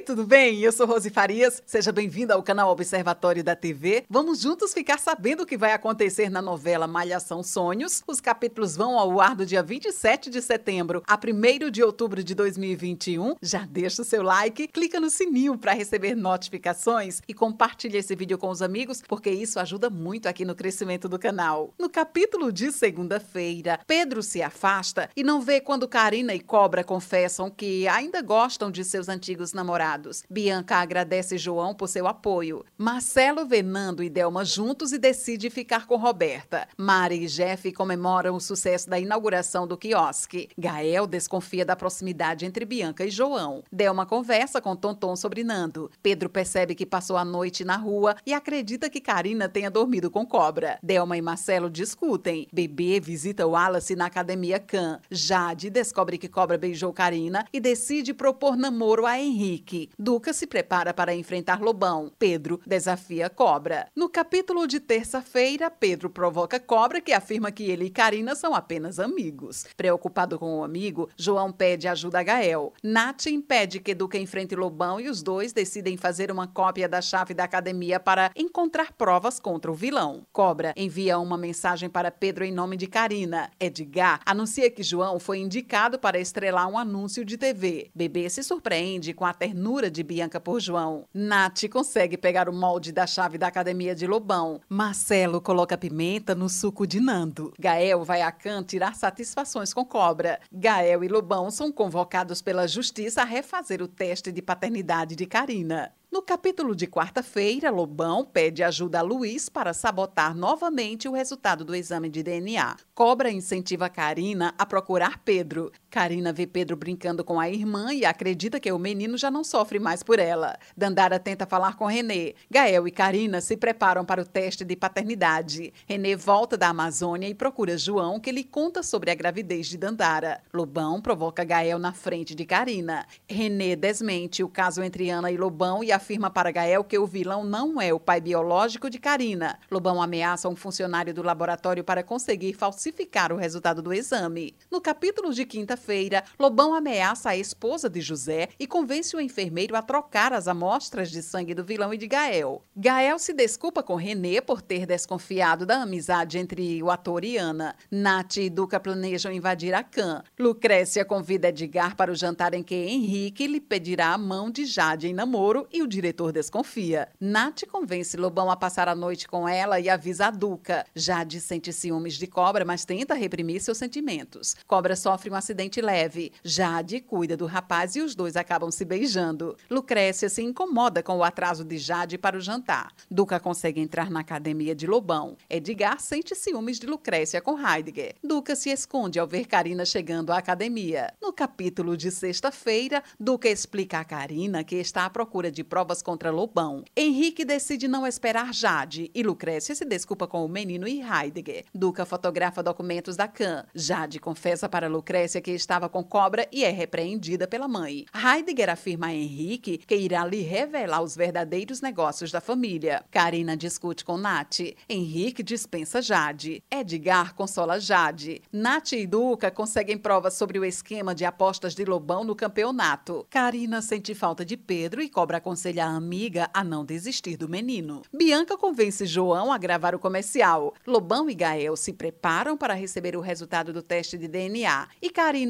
Oi, tudo bem? Eu sou Rose Farias. Seja bem-vinda ao canal Observatório da TV. Vamos juntos ficar sabendo o que vai acontecer na novela Malhação Sonhos. Os capítulos vão ao ar do dia 27 de setembro a 1 de outubro de 2021. Já deixa o seu like, clica no sininho para receber notificações e compartilha esse vídeo com os amigos, porque isso ajuda muito aqui no crescimento do canal. No capítulo de segunda-feira, Pedro se afasta e não vê quando Karina e Cobra confessam que ainda gostam de seus antigos namorados. Bianca agradece João por seu apoio. Marcelo vê Nando e Delma juntos e decide ficar com Roberta. Mari e Jeff comemoram o sucesso da inauguração do quiosque. Gael desconfia da proximidade entre Bianca e João. Delma conversa com Tonton sobre Nando. Pedro percebe que passou a noite na rua e acredita que Karina tenha dormido com Cobra. Delma e Marcelo discutem. Bebê visita Wallace na academia Khan. Jade descobre que Cobra beijou Karina e decide propor namoro a Henrique. Duca se prepara para enfrentar Lobão. Pedro desafia Cobra. No capítulo de terça-feira, Pedro provoca Cobra, que afirma que ele e Karina são apenas amigos. Preocupado com o amigo, João pede ajuda a Gael. Nath impede que Duca enfrente Lobão e os dois decidem fazer uma cópia da chave da academia para encontrar provas contra o vilão. Cobra envia uma mensagem para Pedro em nome de Karina. Edgar anuncia que João foi indicado para estrelar um anúncio de TV. Bebê se surpreende com a ternura de Bianca por João. Nath consegue pegar o molde da chave da academia de Lobão. Marcelo coloca pimenta no suco de Nando. Gael vai a Can tirar satisfações com Cobra. Gael e Lobão são convocados pela justiça a refazer o teste de paternidade de Karina. No capítulo de quarta-feira, Lobão pede ajuda a Luiz para sabotar novamente o resultado do exame de DNA. Cobra incentiva Karina a procurar Pedro. Karina vê Pedro brincando com a irmã e acredita que o menino já não sofre mais por ela. Dandara tenta falar com Renê. Gael e Karina se preparam para o teste de paternidade. Renê volta da Amazônia e procura João, que lhe conta sobre a gravidez de Dandara. Lobão provoca Gael na frente de Karina. Renê desmente o caso entre Ana e Lobão e afirma para Gael que o vilão não é o pai biológico de Karina. Lobão ameaça um funcionário do laboratório para conseguir falsificar o resultado do exame. No capítulo de quinta-feira, Lobão ameaça a esposa de José e convence o enfermeiro a trocar as amostras de sangue do vilão e de Gael. Gael se desculpa com René por ter desconfiado da amizade entre o ator e Ana. Nath e Duca planejam invadir a Can. Lucrécia convida Edgar para o jantar em que Henrique lhe pedirá a mão de Jade em namoro e o diretor desconfia. Nath convence Lobão a passar a noite com ela e avisa a Duca. Jade sente ciúmes de Cobra, mas tenta reprimir seus sentimentos. Cobra sofre um acidente leve. Jade cuida do rapaz e os dois acabam se beijando. Lucrécia se incomoda com o atraso de Jade para o jantar. Duca consegue entrar na academia de Lobão. Edgar sente ciúmes de Lucrécia com Heidegger. Duca se esconde ao ver Karina chegando à academia. No capítulo de sexta-feira, Duca explica a Karina que está à procura de provas contra Lobão. Henrique decide não esperar Jade e Lucrécia se desculpa com o menino e Heidegger. Duca fotografa documentos da Khan. Jade confessa para Lucrécia que estava com cobra e é repreendida pela mãe. Heidegger afirma a Henrique que irá lhe revelar os verdadeiros negócios da família. Karina discute com Nath. Henrique dispensa Jade. Edgar consola Jade. Nath e Duca conseguem provas sobre o esquema de apostas de Lobão no campeonato. Karina sente falta de Pedro e cobra aconselha a amiga a não desistir do menino. Bianca convence João a gravar o comercial. Lobão e Gael se preparam para receber o resultado do teste de DNA. E Karina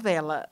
novela.